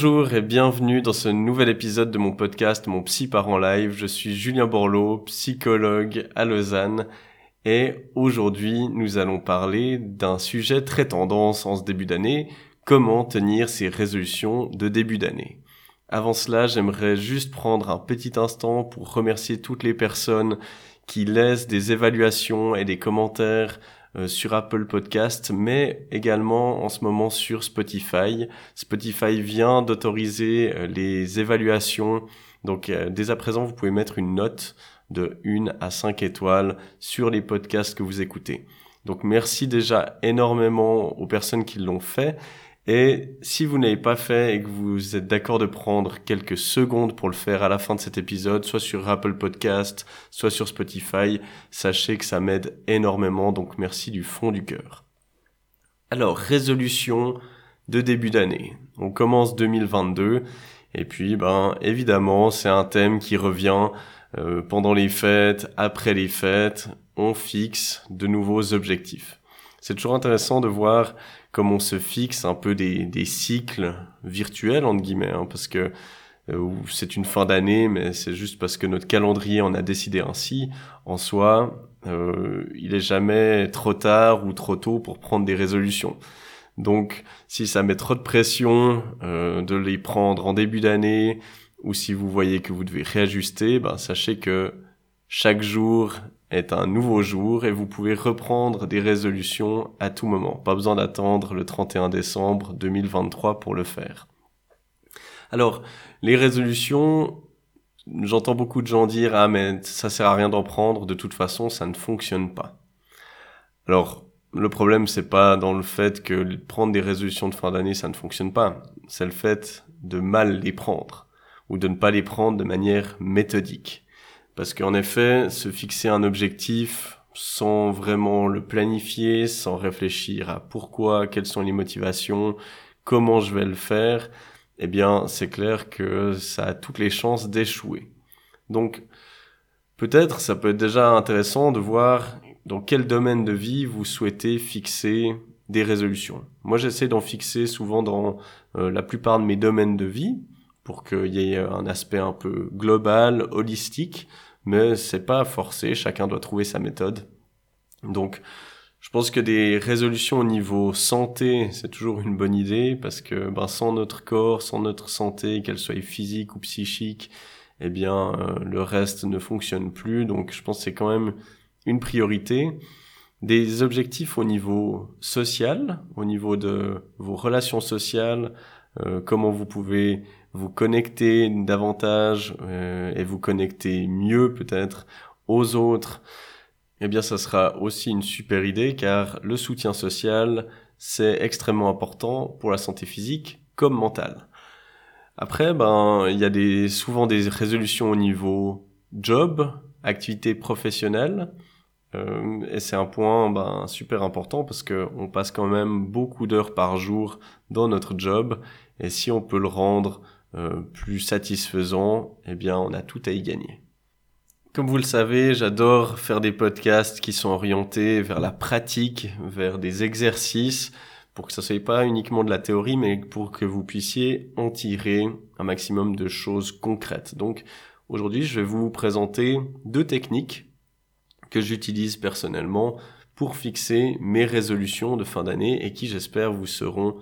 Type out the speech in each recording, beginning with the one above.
Bonjour et bienvenue dans ce nouvel épisode de mon podcast Mon Psy part en live. Je suis Julien Borloo, psychologue à Lausanne et aujourd'hui nous allons parler d'un sujet très tendance en ce début d'année, comment tenir ses résolutions de début d'année. Avant cela, j'aimerais juste prendre un petit instant pour remercier toutes les personnes qui laissent des évaluations et des commentaires sur Apple Podcast, mais également en ce moment sur Spotify. Spotify vient d'autoriser euh, les évaluations. Donc euh, dès à présent, vous pouvez mettre une note de 1 à 5 étoiles sur les podcasts que vous écoutez. Donc merci déjà énormément aux personnes qui l'ont fait. Et si vous n'avez pas fait et que vous êtes d'accord de prendre quelques secondes pour le faire à la fin de cet épisode, soit sur Apple Podcast, soit sur Spotify, sachez que ça m'aide énormément, donc merci du fond du cœur. Alors, résolution de début d'année. On commence 2022, et puis, ben, évidemment, c'est un thème qui revient euh, pendant les fêtes, après les fêtes, on fixe de nouveaux objectifs. C'est toujours intéressant de voir comme on se fixe un peu des, des cycles virtuels entre guillemets, hein, parce que euh, c'est une fin d'année, mais c'est juste parce que notre calendrier en a décidé ainsi. En soi, euh, il est jamais trop tard ou trop tôt pour prendre des résolutions. Donc, si ça met trop de pression euh, de les prendre en début d'année, ou si vous voyez que vous devez réajuster, ben, sachez que chaque jour est un nouveau jour et vous pouvez reprendre des résolutions à tout moment. Pas besoin d'attendre le 31 décembre 2023 pour le faire. Alors, les résolutions, j'entends beaucoup de gens dire ah mais ça sert à rien d'en prendre, de toute façon ça ne fonctionne pas. Alors, le problème c'est pas dans le fait que prendre des résolutions de fin d'année ça ne fonctionne pas, c'est le fait de mal les prendre ou de ne pas les prendre de manière méthodique. Parce qu'en effet, se fixer un objectif sans vraiment le planifier, sans réfléchir à pourquoi, quelles sont les motivations, comment je vais le faire, eh bien, c'est clair que ça a toutes les chances d'échouer. Donc, peut-être ça peut être déjà intéressant de voir dans quel domaine de vie vous souhaitez fixer des résolutions. Moi, j'essaie d'en fixer souvent dans euh, la plupart de mes domaines de vie pour qu'il y ait un aspect un peu global, holistique, mais c'est pas forcé, chacun doit trouver sa méthode. Donc, je pense que des résolutions au niveau santé, c'est toujours une bonne idée parce que ben, sans notre corps, sans notre santé, qu'elle soit physique ou psychique, eh bien euh, le reste ne fonctionne plus. Donc je pense que c'est quand même une priorité. Des objectifs au niveau social, au niveau de vos relations sociales, euh, comment vous pouvez vous connecter davantage euh, et vous connecter mieux peut-être aux autres, eh bien ça sera aussi une super idée car le soutien social c'est extrêmement important pour la santé physique comme mentale. Après ben il y a souvent des résolutions au niveau job, activité professionnelle euh, et c'est un point ben, super important parce que on passe quand même beaucoup d'heures par jour dans notre job et si on peut le rendre euh, plus satisfaisant, eh bien on a tout à y gagner. Comme vous le savez, j'adore faire des podcasts qui sont orientés vers la pratique, vers des exercices, pour que ça soit pas uniquement de la théorie, mais pour que vous puissiez en tirer un maximum de choses concrètes. Donc aujourd'hui, je vais vous présenter deux techniques que j'utilise personnellement pour fixer mes résolutions de fin d'année et qui j'espère vous seront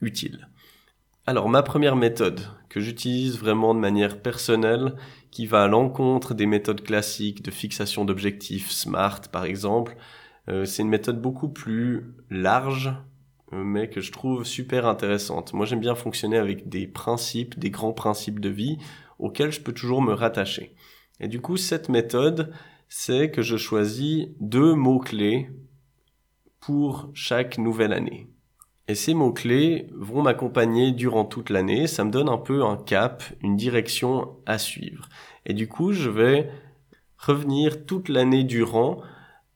utiles. Alors ma première méthode que j'utilise vraiment de manière personnelle, qui va à l'encontre des méthodes classiques de fixation d'objectifs SMART par exemple, euh, c'est une méthode beaucoup plus large, euh, mais que je trouve super intéressante. Moi j'aime bien fonctionner avec des principes, des grands principes de vie auxquels je peux toujours me rattacher. Et du coup cette méthode, c'est que je choisis deux mots-clés pour chaque nouvelle année. Et ces mots-clés vont m'accompagner durant toute l'année. Ça me donne un peu un cap, une direction à suivre. Et du coup, je vais revenir toute l'année durant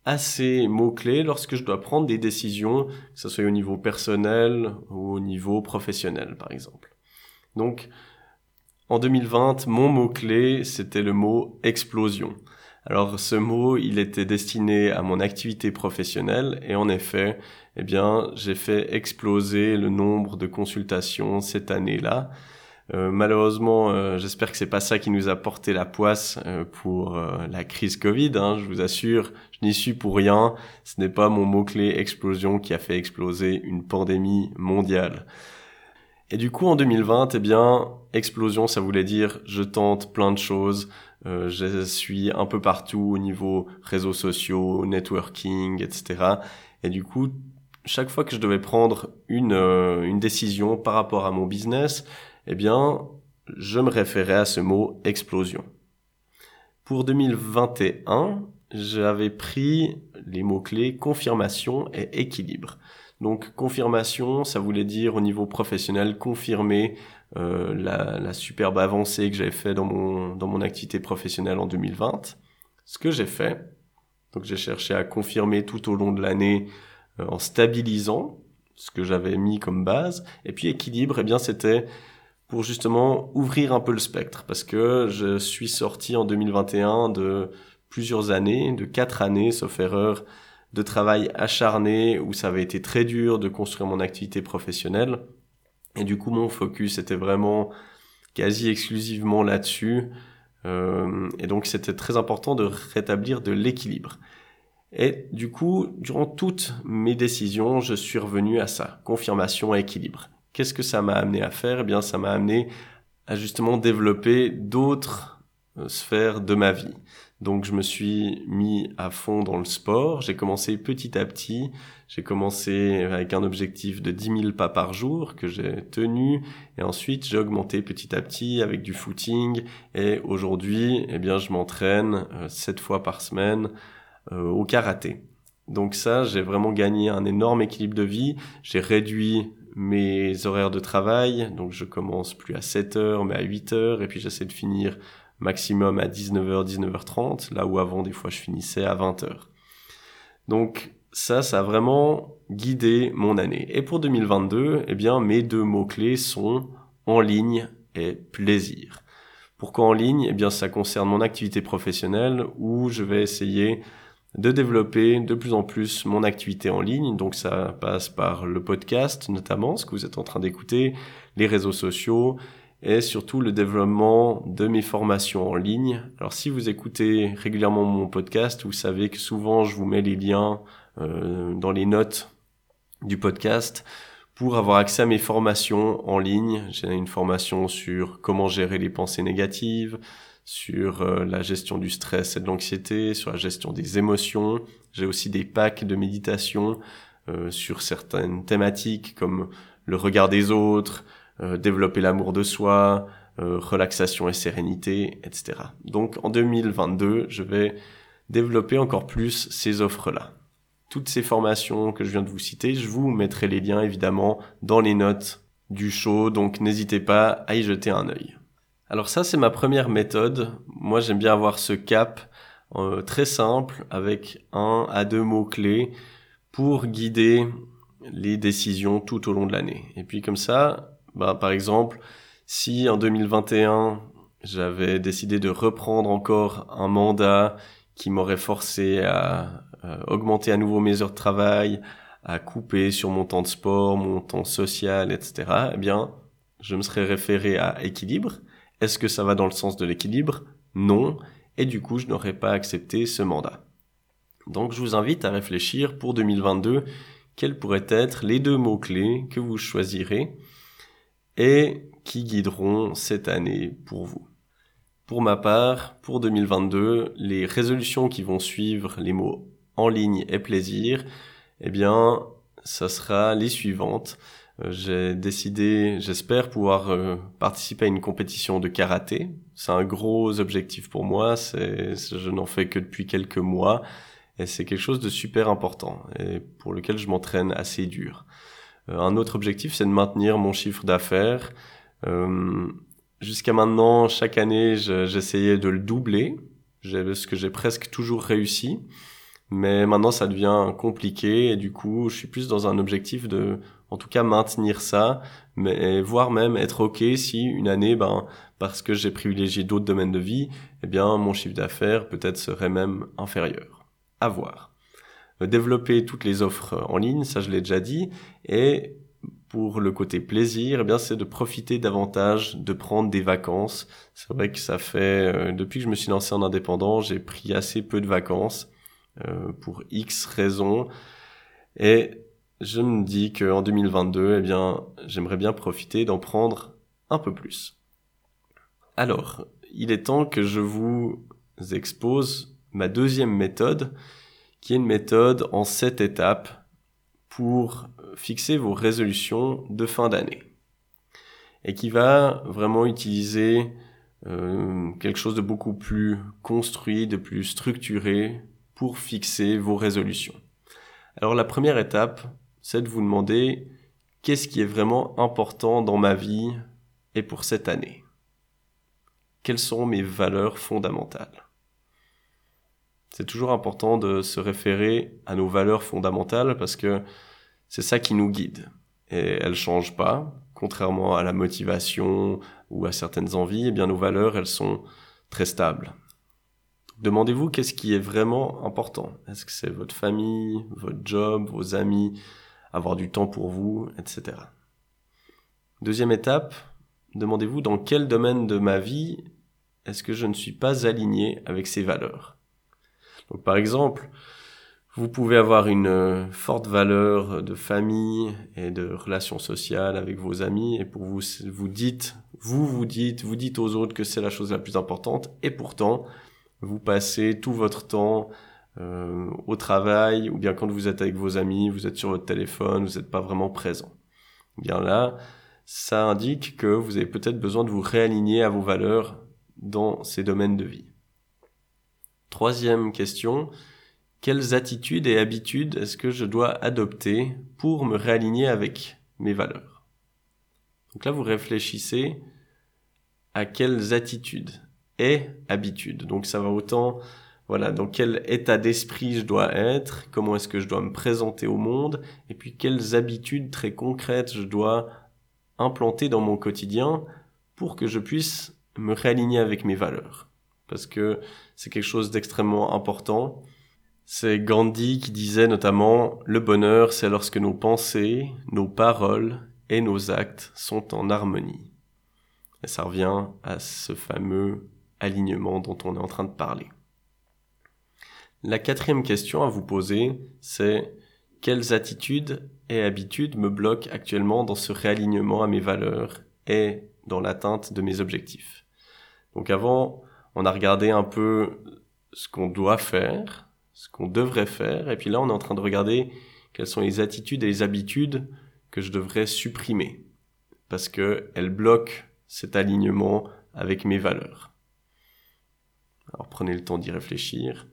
à ces mots-clés lorsque je dois prendre des décisions, que ce soit au niveau personnel ou au niveau professionnel, par exemple. Donc, en 2020, mon mot-clé, c'était le mot explosion. Alors, ce mot, il était destiné à mon activité professionnelle et en effet, eh bien, j'ai fait exploser le nombre de consultations cette année-là. Euh, malheureusement, euh, j'espère que c'est pas ça qui nous a porté la poisse euh, pour la crise Covid. Hein, je vous assure, je n'y suis pour rien. Ce n'est pas mon mot-clé explosion qui a fait exploser une pandémie mondiale. Et du coup, en 2020, eh bien, explosion, ça voulait dire je tente plein de choses. Je suis un peu partout au niveau réseaux sociaux, networking, etc. Et du coup, chaque fois que je devais prendre une, une décision par rapport à mon business, eh bien, je me référais à ce mot explosion. Pour 2021, j'avais pris les mots-clés confirmation et équilibre. Donc confirmation, ça voulait dire au niveau professionnel confirmer euh, la, la, superbe avancée que j'avais fait dans mon, dans mon activité professionnelle en 2020. Ce que j'ai fait, donc j'ai cherché à confirmer tout au long de l'année euh, en stabilisant ce que j'avais mis comme base. Et puis équilibre, eh bien c'était pour justement ouvrir un peu le spectre parce que je suis sorti en 2021 de plusieurs années, de quatre années, sauf erreur, de travail acharné où ça avait été très dur de construire mon activité professionnelle. Et du coup, mon focus était vraiment quasi exclusivement là-dessus. Euh, et donc, c'était très important de rétablir de l'équilibre. Et du coup, durant toutes mes décisions, je suis revenu à ça, confirmation et équilibre. Qu'est-ce que ça m'a amené à faire? Eh bien, ça m'a amené à justement développer d'autres euh, sphères de ma vie. Donc je me suis mis à fond dans le sport. J'ai commencé petit à petit. J'ai commencé avec un objectif de 10 000 pas par jour que j'ai tenu. Et ensuite j'ai augmenté petit à petit avec du footing. Et aujourd'hui, eh bien, je m'entraîne euh, sept fois par semaine euh, au karaté. Donc ça, j'ai vraiment gagné un énorme équilibre de vie. J'ai réduit mes horaires de travail. Donc je commence plus à 7 heures, mais à 8 heures. Et puis j'essaie de finir maximum à 19h, 19h30, là où avant des fois je finissais à 20h. Donc ça, ça a vraiment guidé mon année. Et pour 2022, eh bien, mes deux mots-clés sont en ligne et plaisir. Pourquoi en ligne? Eh bien, ça concerne mon activité professionnelle où je vais essayer de développer de plus en plus mon activité en ligne. Donc ça passe par le podcast notamment, ce que vous êtes en train d'écouter, les réseaux sociaux et surtout le développement de mes formations en ligne. Alors si vous écoutez régulièrement mon podcast, vous savez que souvent je vous mets les liens euh, dans les notes du podcast pour avoir accès à mes formations en ligne. J'ai une formation sur comment gérer les pensées négatives, sur euh, la gestion du stress et de l'anxiété, sur la gestion des émotions. J'ai aussi des packs de méditation euh, sur certaines thématiques comme le regard des autres, développer l'amour de soi, relaxation et sérénité, etc. Donc en 2022, je vais développer encore plus ces offres-là. Toutes ces formations que je viens de vous citer, je vous mettrai les liens évidemment dans les notes du show, donc n'hésitez pas à y jeter un œil. Alors ça, c'est ma première méthode. Moi, j'aime bien avoir ce cap euh, très simple avec un à deux mots-clés pour guider les décisions tout au long de l'année. Et puis comme ça, bah, par exemple, si en 2021, j'avais décidé de reprendre encore un mandat qui m'aurait forcé à augmenter à nouveau mes heures de travail, à couper sur mon temps de sport, mon temps social, etc., eh bien, je me serais référé à équilibre est-ce que ça va dans le sens de l'équilibre? Non. Et du coup, je n'aurais pas accepté ce mandat. Donc, je vous invite à réfléchir pour 2022 quels pourraient être les deux mots-clés que vous choisirez et qui guideront cette année pour vous. Pour ma part, pour 2022, les résolutions qui vont suivre les mots en ligne et plaisir, eh bien, ça sera les suivantes. Euh, j'ai décidé, j'espère pouvoir euh, participer à une compétition de karaté. C'est un gros objectif pour moi. Je n'en fais que depuis quelques mois et c'est quelque chose de super important et pour lequel je m'entraîne assez dur. Un autre objectif, c'est de maintenir mon chiffre d'affaires. Jusqu'à maintenant, chaque année, j'essayais de le doubler, ce que j'ai presque toujours réussi. Mais maintenant, ça devient compliqué et du coup, je suis plus dans un objectif de, en tout cas, maintenir ça, mais voire même être ok si une année, ben, parce que j'ai privilégié d'autres domaines de vie, eh bien, mon chiffre d'affaires peut-être serait même inférieur. À voir. Développer toutes les offres en ligne, ça je l'ai déjà dit, et pour le côté plaisir, eh bien, c'est de profiter davantage, de prendre des vacances. C'est vrai que ça fait, euh, depuis que je me suis lancé en indépendant, j'ai pris assez peu de vacances euh, pour X raisons. Et je me dis qu'en 2022, eh bien, j'aimerais bien profiter d'en prendre un peu plus. Alors, il est temps que je vous expose ma deuxième méthode, qui est une méthode en sept étapes pour fixer vos résolutions de fin d'année. Et qui va vraiment utiliser euh, quelque chose de beaucoup plus construit, de plus structuré pour fixer vos résolutions. Alors la première étape, c'est de vous demander qu'est-ce qui est vraiment important dans ma vie et pour cette année. Quelles sont mes valeurs fondamentales? C'est toujours important de se référer à nos valeurs fondamentales parce que c'est ça qui nous guide. Et elles changent pas, contrairement à la motivation ou à certaines envies, eh bien nos valeurs, elles sont très stables. Demandez-vous qu'est-ce qui est vraiment important. Est-ce que c'est votre famille, votre job, vos amis, avoir du temps pour vous, etc. Deuxième étape, demandez-vous dans quel domaine de ma vie est-ce que je ne suis pas aligné avec ces valeurs? Par exemple, vous pouvez avoir une euh, forte valeur de famille et de relations sociales avec vos amis et pour vous vous dites vous vous dites vous dites aux autres que c'est la chose la plus importante et pourtant vous passez tout votre temps euh, au travail ou bien quand vous êtes avec vos amis, vous êtes sur votre téléphone, vous n'êtes pas vraiment présent. Bien là, ça indique que vous avez peut-être besoin de vous réaligner à vos valeurs dans ces domaines de vie. Troisième question, quelles attitudes et habitudes est-ce que je dois adopter pour me réaligner avec mes valeurs? Donc là, vous réfléchissez à quelles attitudes et habitude. Donc ça va autant, voilà, dans quel état d'esprit je dois être, comment est-ce que je dois me présenter au monde, et puis quelles habitudes très concrètes je dois implanter dans mon quotidien pour que je puisse me réaligner avec mes valeurs. Parce que c'est quelque chose d'extrêmement important. C'est Gandhi qui disait notamment Le bonheur, c'est lorsque nos pensées, nos paroles et nos actes sont en harmonie. Et ça revient à ce fameux alignement dont on est en train de parler. La quatrième question à vous poser, c'est quelles attitudes et habitudes me bloquent actuellement dans ce réalignement à mes valeurs et dans l'atteinte de mes objectifs? Donc avant, on a regardé un peu ce qu'on doit faire, ce qu'on devrait faire, et puis là on est en train de regarder quelles sont les attitudes et les habitudes que je devrais supprimer, parce qu'elles bloquent cet alignement avec mes valeurs. Alors prenez le temps d'y réfléchir.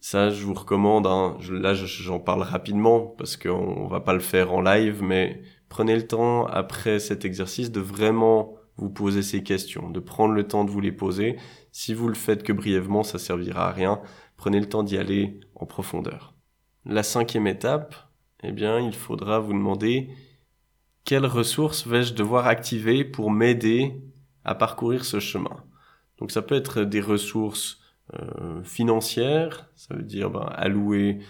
Ça, je vous recommande, hein, là j'en parle rapidement parce qu'on va pas le faire en live, mais prenez le temps après cet exercice de vraiment vous poser ces questions, de prendre le temps de vous les poser. Si vous le faites que brièvement, ça servira à rien. Prenez le temps d'y aller en profondeur. La cinquième étape, eh bien, il faudra vous demander quelles ressources vais-je devoir activer pour m'aider à parcourir ce chemin. Donc ça peut être des ressources euh, financières, ça veut dire ben, allouer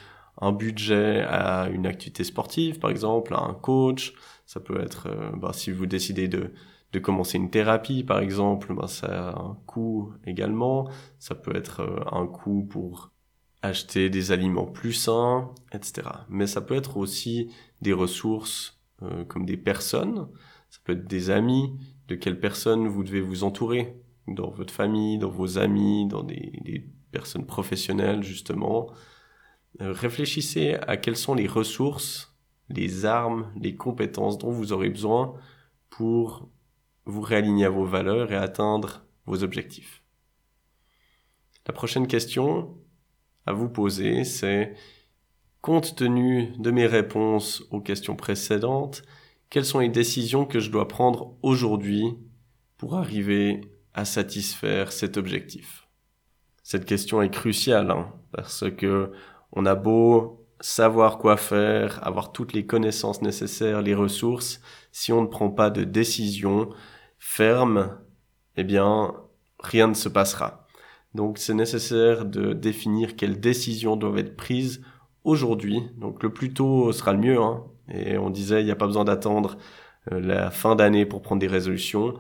un budget à une activité sportive, par exemple, à un coach. Ça peut être, euh, ben, si vous décidez de, de commencer une thérapie, par exemple, ben, ça a un coût également. Ça peut être euh, un coût pour acheter des aliments plus sains, etc. Mais ça peut être aussi des ressources comme des personnes. Ça peut être des amis. De quelles personnes vous devez vous entourer? Dans votre famille, dans vos amis, dans des, personnes professionnelles justement. Euh, réfléchissez à quelles sont les ressources, les armes, les compétences dont vous aurez besoin pour vous réaligner à vos valeurs et atteindre vos objectifs. La prochaine question à vous poser, c'est compte tenu de mes réponses aux questions précédentes, quelles sont les décisions que je dois prendre aujourd'hui pour arriver à satisfaire cet objectif? Cette question est cruciale hein, parce que on a beau savoir quoi faire, avoir toutes les connaissances nécessaires, les ressources, si on ne prend pas de décision ferme, eh bien, rien ne se passera. Donc c'est nécessaire de définir quelles décisions doivent être prises aujourd'hui. Donc le plus tôt sera le mieux. Hein. Et on disait, il n'y a pas besoin d'attendre euh, la fin d'année pour prendre des résolutions.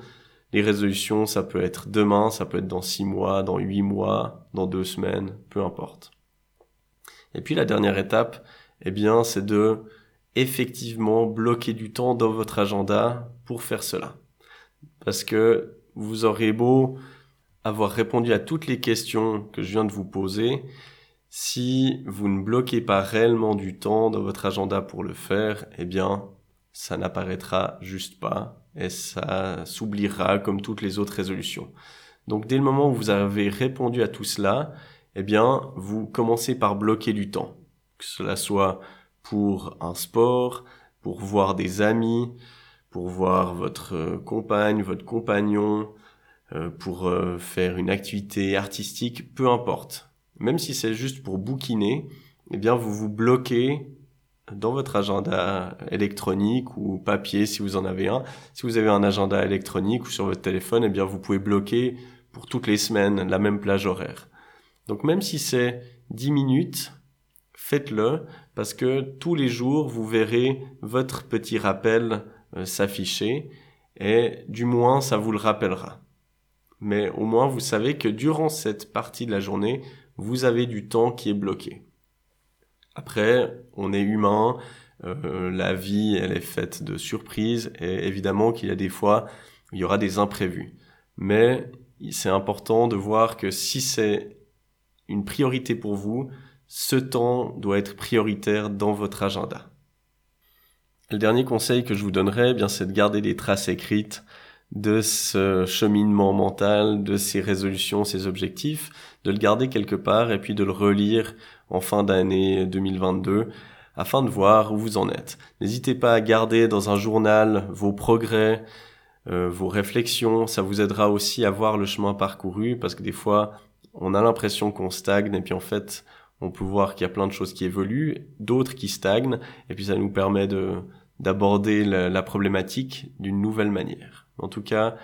Les résolutions, ça peut être demain, ça peut être dans six mois, dans huit mois, dans deux semaines, peu importe. Et puis la dernière étape, eh bien, c'est de effectivement bloquer du temps dans votre agenda pour faire cela. Parce que vous aurez beau avoir répondu à toutes les questions que je viens de vous poser, si vous ne bloquez pas réellement du temps dans votre agenda pour le faire, eh bien, ça n'apparaîtra juste pas et ça s'oubliera comme toutes les autres résolutions. Donc dès le moment où vous avez répondu à tout cela, eh bien, vous commencez par bloquer du temps. Que cela soit pour un sport, pour voir des amis, pour voir votre compagne, votre compagnon, euh, pour euh, faire une activité artistique, peu importe même si c'est juste pour bouquiner, eh bien vous vous bloquez dans votre agenda électronique ou papier si vous en avez un. Si vous avez un agenda électronique ou sur votre téléphone, eh bien vous pouvez bloquer pour toutes les semaines la même plage horaire. Donc même si c'est 10 minutes, faites-le parce que tous les jours vous verrez votre petit rappel euh, s'afficher et du moins ça vous le rappellera. Mais au moins vous savez que durant cette partie de la journée, vous avez du temps qui est bloqué. Après, on est humain, euh, la vie, elle est faite de surprises, et évidemment qu'il y a des fois, il y aura des imprévus. Mais c'est important de voir que si c'est une priorité pour vous, ce temps doit être prioritaire dans votre agenda. Le dernier conseil que je vous donnerai, eh bien, c'est de garder des traces écrites de ce cheminement mental, de ces résolutions, ces objectifs, de le garder quelque part et puis de le relire en fin d'année 2022 afin de voir où vous en êtes. N'hésitez pas à garder dans un journal vos progrès, euh, vos réflexions, ça vous aidera aussi à voir le chemin parcouru parce que des fois on a l'impression qu'on stagne et puis en fait on peut voir qu'il y a plein de choses qui évoluent, d'autres qui stagnent et puis ça nous permet de d'aborder la problématique d'une nouvelle manière. En tout cas,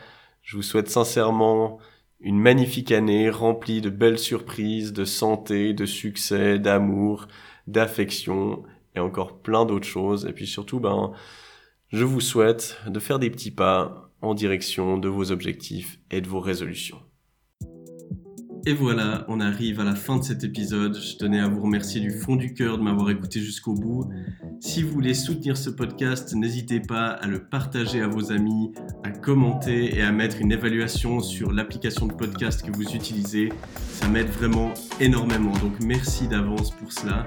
je vous souhaite sincèrement une magnifique année remplie de belles surprises, de santé, de succès, d'amour, d'affection et encore plein d'autres choses. Et puis surtout, ben, je vous souhaite de faire des petits pas en direction de vos objectifs et de vos résolutions. Et voilà, on arrive à la fin de cet épisode. Je tenais à vous remercier du fond du cœur de m'avoir écouté jusqu'au bout. Si vous voulez soutenir ce podcast, n'hésitez pas à le partager à vos amis, à commenter et à mettre une évaluation sur l'application de podcast que vous utilisez. Ça m'aide vraiment énormément. Donc merci d'avance pour cela.